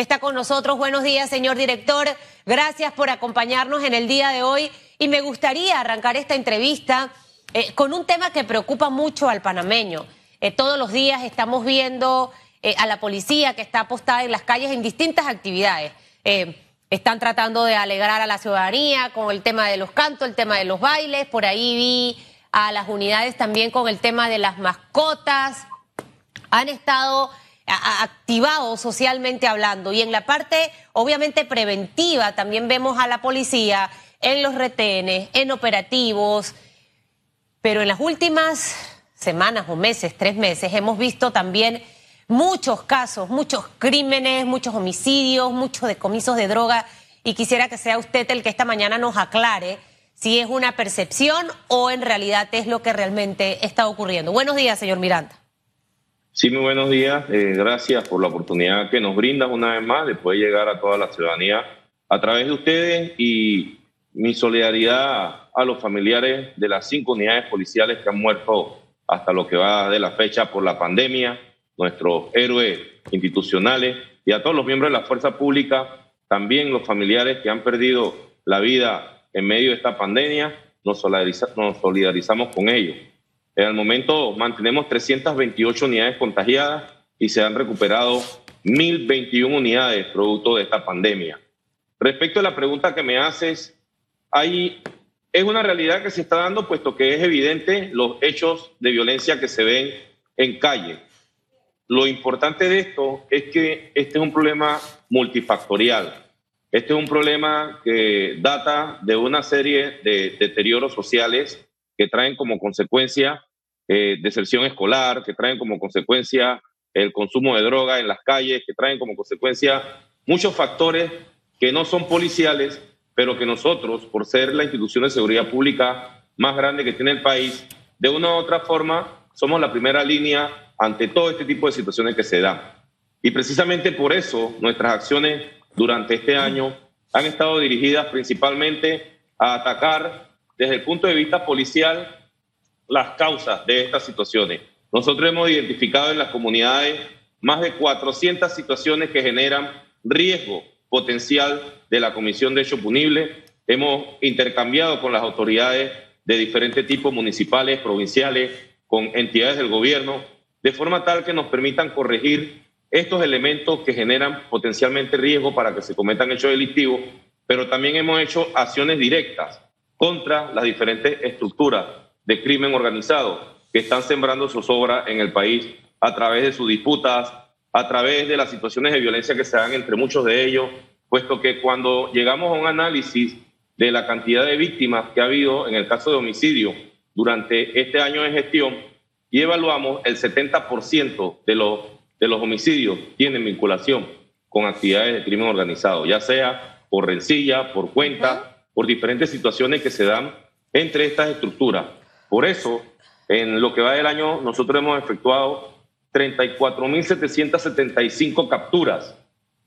está con nosotros. Buenos días, señor director. Gracias por acompañarnos en el día de hoy. Y me gustaría arrancar esta entrevista eh, con un tema que preocupa mucho al panameño. Eh, todos los días estamos viendo eh, a la policía que está apostada en las calles en distintas actividades. están tratando de alegrar a la ciudadanía con el tema de los cantos, el tema de los bailes. Por ahí vi a las unidades también con el tema de las mascotas. Han estado activado socialmente hablando. Y en la parte, obviamente, preventiva, también vemos a la policía en los retenes, en operativos. Pero en las últimas semanas o meses, tres meses, hemos visto también muchos casos, muchos crímenes, muchos homicidios, muchos decomisos de droga. Y quisiera que sea usted el que esta mañana nos aclare si es una percepción o en realidad es lo que realmente está ocurriendo. Buenos días, señor Miranda. Sí, muy buenos días. Eh, gracias por la oportunidad que nos brindan una vez más de poder llegar a toda la ciudadanía a través de ustedes y mi solidaridad a los familiares de las cinco unidades policiales que han muerto hasta lo que va de la fecha por la pandemia, nuestros héroes institucionales y a todos los miembros de la fuerza pública, también los familiares que han perdido la vida en medio de esta pandemia, nos, solidarizamos con ellos. En el momento mantenemos 328 unidades contagiadas y se han recuperado 1.021 unidades producto de esta pandemia. Respecto a la pregunta que me haces, hay, es una realidad que se está dando puesto que es evidente los hechos de violencia que se ven en calle. Lo importante de esto es que este es un problema multifactorial. Este es un problema que data de una serie de deterioros sociales que traen como consecuencia eh, deserción escolar, que traen como consecuencia el consumo de droga en las calles, que traen como consecuencia muchos factores que no son policiales, pero que nosotros, por ser la institución de seguridad pública más grande que tiene el país, de una u otra forma somos la primera línea ante todo este tipo de situaciones que se dan. Y precisamente por eso nuestras acciones durante este año han estado dirigidas principalmente a atacar desde el punto de vista policial las causas de estas situaciones. Nosotros hemos identificado en las comunidades más de 400 situaciones que generan riesgo potencial de la comisión de hecho punible. Hemos intercambiado con las autoridades de diferentes tipos municipales, provinciales, con entidades del gobierno, de forma tal que nos permitan corregir estos elementos que generan potencialmente riesgo para que se cometan hechos delictivos, pero también hemos hecho acciones directas contra las diferentes estructuras de crimen organizado que están sembrando zozobra en el país a través de sus disputas, a través de las situaciones de violencia que se dan entre muchos de ellos, puesto que cuando llegamos a un análisis de la cantidad de víctimas que ha habido en el caso de homicidio durante este año de gestión y evaluamos el 70% de los, de los homicidios tienen vinculación con actividades de crimen organizado, ya sea por rencilla, por cuenta, por diferentes situaciones que se dan entre estas estructuras. Por eso, en lo que va del año, nosotros hemos efectuado 34.775 capturas.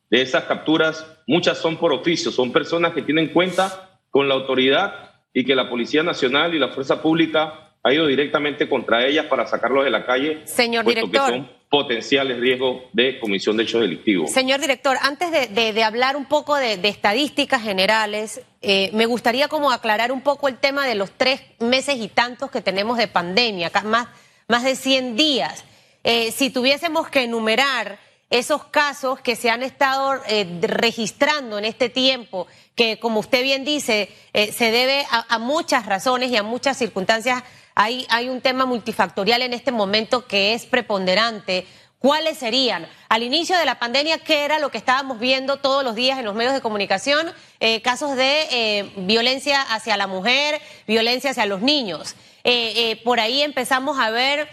De esas capturas, muchas son por oficio, son personas que tienen cuenta con la autoridad y que la Policía Nacional y la Fuerza Pública ha ido directamente contra ellas para sacarlos de la calle. Señor director potenciales riesgos de comisión de hechos delictivos. Señor director, antes de, hablar un poco de, estadísticas generales, eh, me gustaría como aclarar un poco el tema de los tres meses y tantos que tenemos de pandemia, más, más de 100 días. Eh, si tuviésemos que enumerar esos casos que se han estado eh, registrando en este tiempo, que como usted bien dice, se debe a, muchas razones y a muchas circunstancias hay, un tema multifactorial en este momento que es preponderante. ¿Cuáles serían? Al inicio de la pandemia, ¿qué era lo que estábamos viendo todos los días en los medios de comunicación? Eh, casos de eh, violencia hacia la mujer, violencia hacia los niños. Eh, por ahí empezamos a ver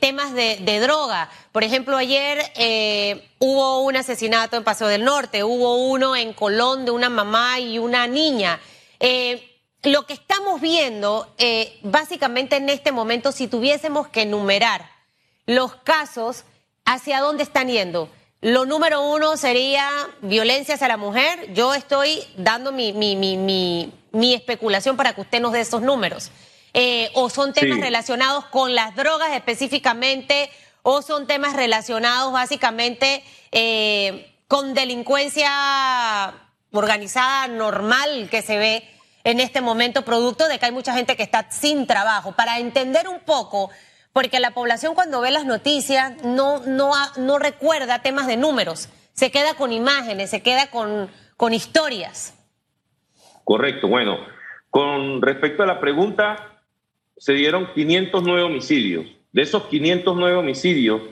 temas de, droga. Por ejemplo, ayer hubo un asesinato en Paseo del Norte, hubo uno en Colón de una mamá y una niña lo que estamos viendo, eh, básicamente en este momento, si tuviésemos que enumerar los casos, ¿hacia dónde están yendo? Lo número uno sería violencia hacia la mujer. Yo estoy dando mi, mi, mi, mi especulación para que usted nos dé esos números. Eh, o son temas relacionados con las drogas específicamente, o son temas relacionados básicamente eh, con delincuencia organizada normal que se ve en este momento, producto de que hay mucha gente que está sin trabajo. Para entender un poco, porque la población cuando ve las noticias no, no, no recuerda temas de números, se queda con imágenes, se queda con, con historias. Correcto, bueno, con respecto a la pregunta, se dieron 509 homicidios. De esos 509 homicidios,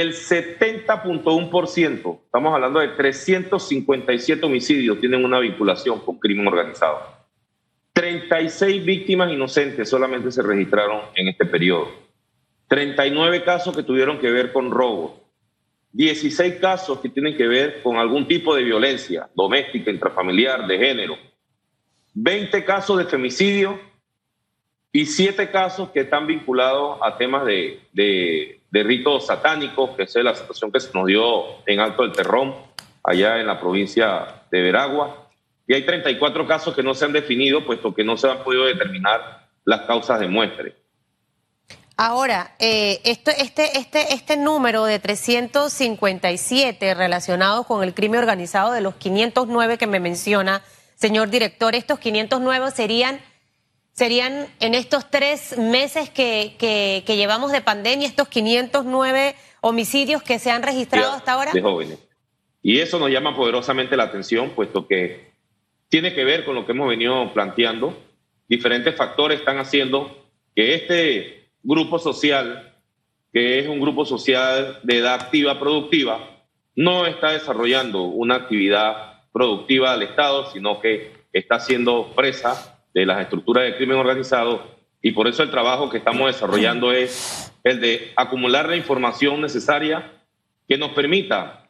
el 70.1%, estamos hablando de 357 homicidios, tienen una vinculación con crimen organizado. 36 víctimas inocentes solamente se registraron en este periodo. 39 casos que tuvieron que ver con robos. 16 casos que tienen que ver con algún tipo de violencia doméstica, intrafamiliar, de género. 20 casos de femicidio y 7 casos que están vinculados a temas de, de ritos satánicos, que es la situación que se nos dio en Alto del Terrón, allá en la provincia de Veragua. Y hay 34 casos que no se han definido, puesto que no se han podido determinar las causas de muestre. Ahora, eh, este, este, este número de 357 relacionados con el crimen organizado de los 509 que me menciona, señor director, estos 509 serían serían en estos tres meses que, que, llevamos de pandemia, estos 509 homicidios que se han registrado hasta ahora? De jóvenes. Y eso nos llama poderosamente la atención, puesto que tiene que ver con lo que hemos venido planteando. Diferentes factores están haciendo que este grupo social, que es un grupo social de edad activa, productiva, no está desarrollando una actividad productiva del Estado, sino que está siendo presa de las estructuras de crimen organizado y por eso el trabajo que estamos desarrollando es el de acumular la información necesaria que nos permita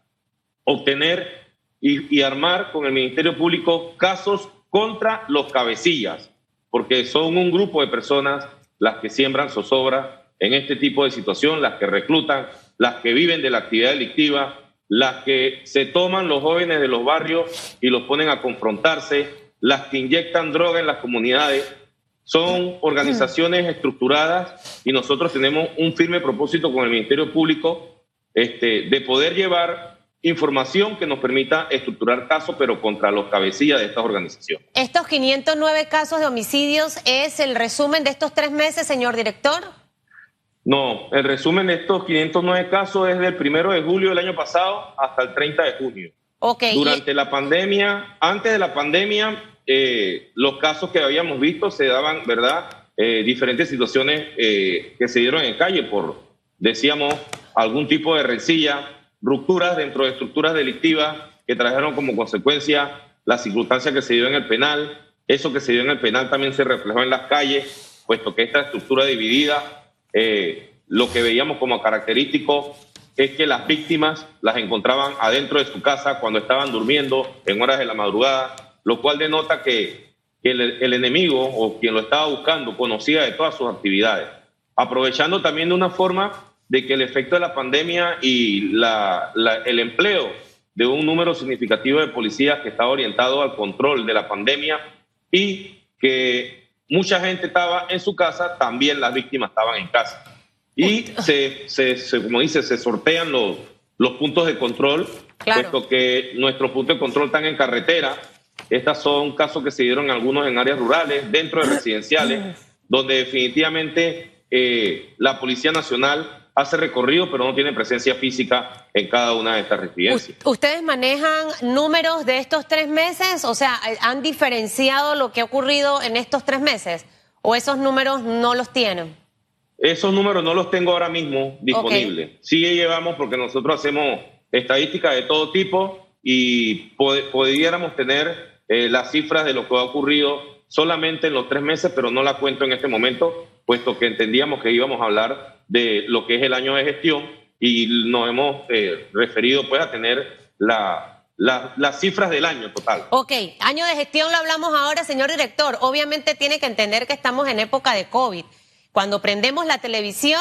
obtener y, armar con el Ministerio Público casos contra los cabecillas, porque son un grupo de personas las que siembran zozobra en este tipo de situación, las que reclutan, las que viven de la actividad delictiva, las que se toman los jóvenes de los barrios y los ponen a confrontarse las que inyectan droga en las comunidades, son organizaciones estructuradas y nosotros tenemos un firme propósito con el Ministerio Público este, de poder llevar información que nos permita estructurar casos, pero contra los cabecillas de estas organizaciones. ¿Estos 509 casos de homicidios es el resumen de estos tres meses, señor director? No, el resumen de estos 509 casos es del primero de julio del año pasado hasta el 30 de junio. Durante la pandemia, antes de la pandemia, eh, los casos que habíamos visto se daban, ¿verdad? Eh, diferentes situaciones eh, que se dieron en calle por, decíamos, algún tipo de rencilla, rupturas dentro de estructuras delictivas que trajeron como consecuencia la circunstancia que se dio en el penal. Eso que se dio en el penal también se reflejó en las calles, puesto que esta estructura dividida, lo que veíamos como característico es que las víctimas las encontraban adentro de su casa cuando estaban durmiendo en horas de la madrugada, lo cual denota que, el, enemigo o quien lo estaba buscando conocía de todas sus actividades, aprovechando también de una forma de que el efecto de la pandemia y el empleo de un número significativo de policías que estaba orientado al control de la pandemia y que mucha gente estaba en su casa, también las víctimas estaban en casa y se, se, como dice, se sortean los, los puntos de control, puesto que nuestros puntos de control están en carretera. Estos son casos que se dieron algunos en áreas rurales, dentro de residenciales, donde definitivamente eh, la Policía Nacional hace recorrido, pero no tiene presencia física en cada una de estas residencias. ¿Ustedes manejan números de estos tres meses? O sea, ¿han diferenciado lo que ha ocurrido en estos tres meses? ¿O esos números no los tienen? Esos números no los tengo ahora mismo disponibles. Sí llevamos porque nosotros hacemos estadísticas de todo tipo y pudiéramos tener eh, las cifras de lo que ha ocurrido solamente en los tres meses, pero no la cuento en este momento, puesto que entendíamos que íbamos a hablar de lo que es el año de gestión y nos hemos eh, referido pues a tener las cifras del año total. Ok, año de gestión lo hablamos ahora, señor director. Obviamente tiene que entender que estamos en época de COVID. Cuando prendemos la televisión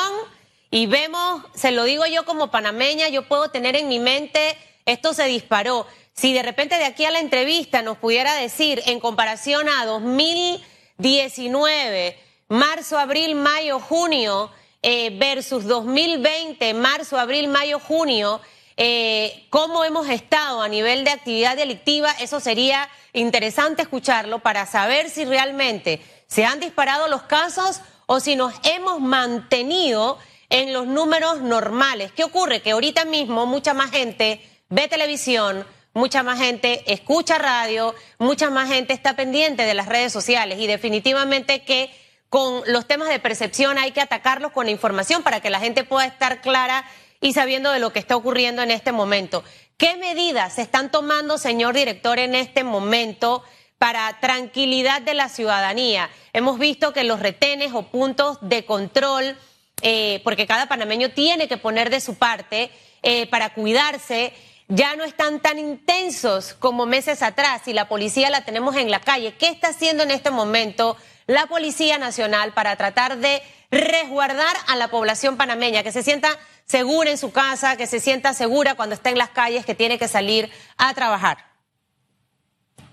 y vemos, se lo digo yo como panameña, yo puedo tener en mi mente, esto se disparó. Si de repente de aquí a la entrevista nos pudiera decir, en comparación a 2019, marzo, abril, mayo, junio, eh, versus 2020, marzo, abril, mayo, junio, eh, cómo hemos estado a nivel de actividad delictiva, eso sería interesante escucharlo para saber si realmente se han disparado los casos o si nos hemos mantenido en los números normales. ¿Qué ocurre? Que ahorita mismo mucha más gente ve televisión, mucha más gente escucha radio, mucha más gente está pendiente de las redes sociales y definitivamente que con los temas de percepción hay que atacarlos con información para que la gente pueda estar clara y sabiendo de lo que está ocurriendo en este momento. ¿Qué medidas se están tomando, señor director, en este momento para tranquilidad de la ciudadanía? Hemos visto que los retenes o puntos de control, eh, porque cada panameño tiene que poner de su parte eh, para cuidarse, ya no están tan intensos como meses atrás y la policía la tenemos en la calle. ¿Qué está haciendo en este momento la Policía Nacional para tratar de resguardar a la población panameña, que se sienta segura en su casa, que se sienta segura cuando está en las calles, que tiene que salir a trabajar?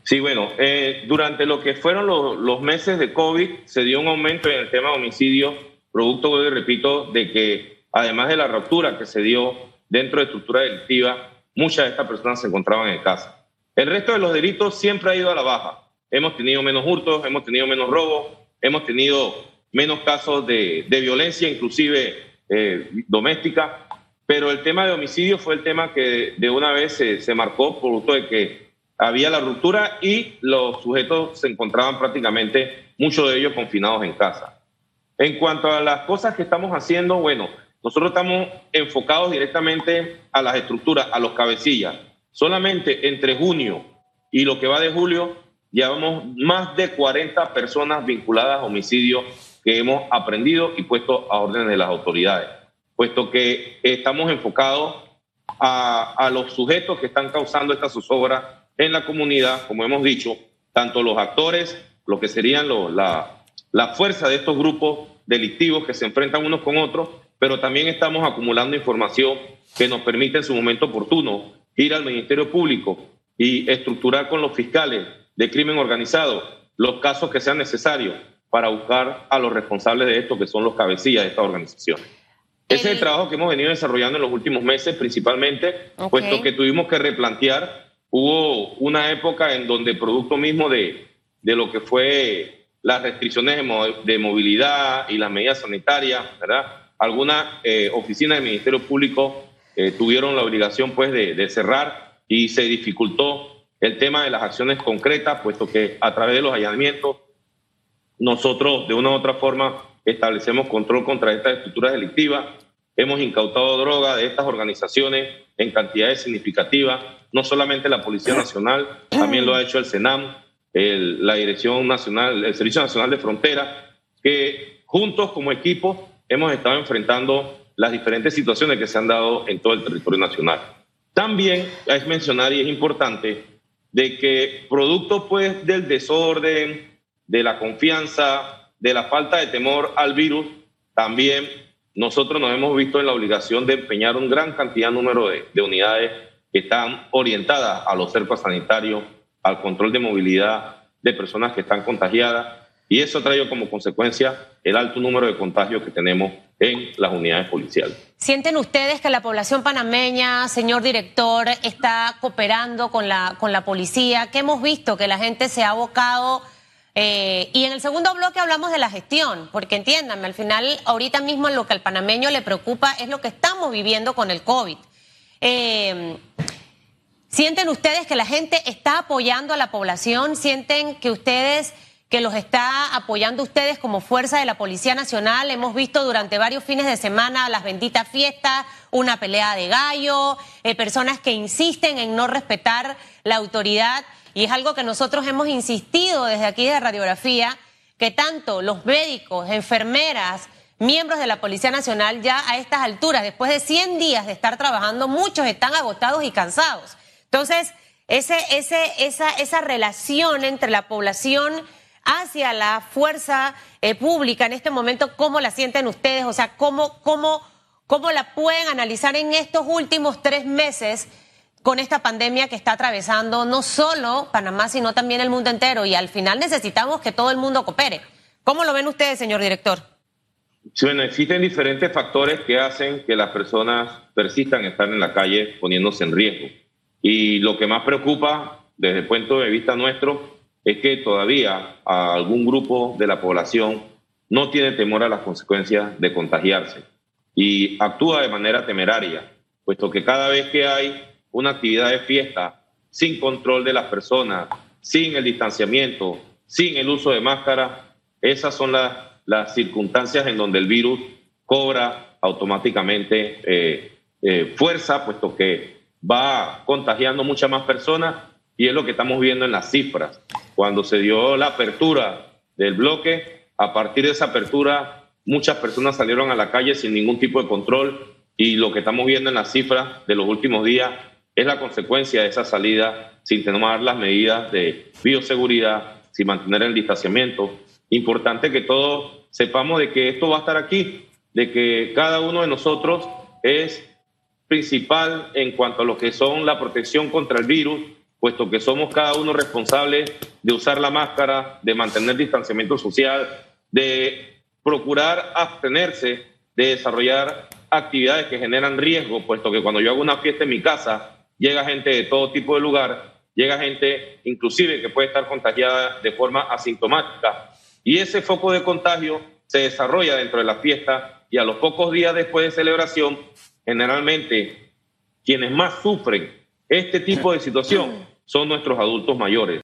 Sí, bueno, eh, durante lo que fueron los, meses de COVID se dio un aumento en el tema de homicidios, producto, repito, de que además de la ruptura que se dio dentro de estructura delictiva, muchas de estas personas se encontraban en casa. El resto de los delitos siempre ha ido a la baja. Hemos tenido menos hurtos, hemos tenido menos robos, hemos tenido menos casos de, violencia, inclusive eh, doméstica, pero el tema de homicidio fue el tema que de una vez se marcó producto de que había la ruptura y los sujetos se encontraban prácticamente, muchos de ellos confinados en casa. En cuanto a las cosas que estamos haciendo, bueno, nosotros estamos enfocados directamente a las estructuras, a los cabecillas. Solamente entre junio y lo que va de julio, llevamos más de 40 personas vinculadas a homicidio que hemos aprendido y puesto a órdenes de las autoridades, puesto que estamos enfocados a, a los sujetos que están causando esta zozobra en la comunidad, como hemos dicho, tanto los actores, lo que serían la, la fuerza de estos grupos delictivos que se enfrentan unos con otros, pero también estamos acumulando información que nos permite en su momento oportuno ir al Ministerio Público y estructurar con los fiscales de crimen organizado los casos que sean necesarios para buscar a los responsables de esto, que son los cabecillas de esta organización. Ese es el trabajo que hemos venido desarrollando en los últimos meses, principalmente, puesto que tuvimos que replantear. Hubo una época en donde, producto mismo de, de lo que fue las restricciones de, movilidad y las medidas sanitarias, ¿verdad? algunas eh, oficinas del Ministerio Público eh, tuvieron la obligación pues de, cerrar y se dificultó el tema de las acciones concretas, puesto que a través de los allanamientos nosotros de una u otra forma establecemos control contra estas estructuras delictivas, hemos incautado droga de estas organizaciones en cantidades significativas, no solamente la Policía Nacional, también lo ha hecho el SENAM, la Dirección Nacional, el Servicio Nacional de Frontera, que juntos como equipo hemos estado enfrentando las diferentes situaciones que se han dado en todo el territorio nacional. También es mencionar y es importante de que producto pues del desorden, de la confianza, de la falta de temor al virus, también nosotros nos hemos visto en la obligación de empeñar un gran cantidad número de, de unidades que están orientadas a los cercos sanitarios, al control de movilidad de personas que están contagiadas y eso ha traído como consecuencia el alto número de contagios que tenemos en las unidades policiales. ¿Sienten ustedes que la población panameña, señor director, está cooperando con la, con la policía? ¿Qué hemos visto? Que la gente se ha abocado... Eh, y en el segundo bloque hablamos de la gestión, porque entiéndanme, al final, ahorita mismo lo que al panameño le preocupa es lo que estamos viviendo con el COVID. Eh, ¿Sienten ustedes que la gente está apoyando a la población? ¿Sienten que ustedes que los está apoyando ustedes como fuerza de la Policía Nacional. Hemos visto durante varios fines de semana las benditas fiestas, una pelea de gallo, eh, personas que insisten en no respetar la autoridad. Y es algo que nosotros hemos insistido desde aquí de Radiografía, que tanto los médicos, enfermeras, miembros de la Policía Nacional ya a estas alturas, después de 100 días de estar trabajando, muchos están agotados y cansados. Entonces, ese, ese, esa, esa relación entre la población hacia la fuerza eh, pública en este momento, ¿cómo la sienten ustedes? O sea, ¿cómo, cómo, ¿cómo la pueden analizar en estos últimos tres meses con esta pandemia que está atravesando no solo Panamá, sino también el mundo entero? Y al final necesitamos que todo el mundo coopere. ¿Cómo lo ven ustedes, señor director? bueno, existen diferentes factores que hacen que las personas persistan estar en la calle poniéndose en riesgo. Y lo que más preocupa desde el punto de vista nuestro es que todavía algún grupo de la población no tiene temor a las consecuencias de contagiarse y actúa de manera temeraria, puesto que cada vez que hay una actividad de fiesta sin control de las personas, sin el distanciamiento, sin el uso de máscara, esas son las, circunstancias en donde el virus cobra automáticamente eh, eh, fuerza, puesto que va contagiando muchas más personas y es lo que estamos viendo en las cifras. Cuando se dio la apertura del bloque, a partir de esa apertura, muchas personas salieron a la calle sin ningún tipo de control y lo que estamos viendo en las cifras de los últimos días es la consecuencia de esa salida sin tomar las medidas de bioseguridad, sin mantener el distanciamiento. Importante que todos sepamos de que esto va a estar aquí, de que cada uno de nosotros es principal en cuanto a lo que son la protección contra el virus, puesto que somos cada uno responsables de usar la máscara, de mantener distanciamiento social, de procurar abstenerse de desarrollar actividades que generan riesgo, puesto que cuando yo hago una fiesta en mi casa, llega gente de todo tipo de lugar, llega gente inclusive que puede estar contagiada de forma asintomática. Y ese foco de contagio se desarrolla dentro de la fiesta y a los pocos días después de celebración, generalmente quienes más sufren este tipo de situación son nuestros adultos mayores.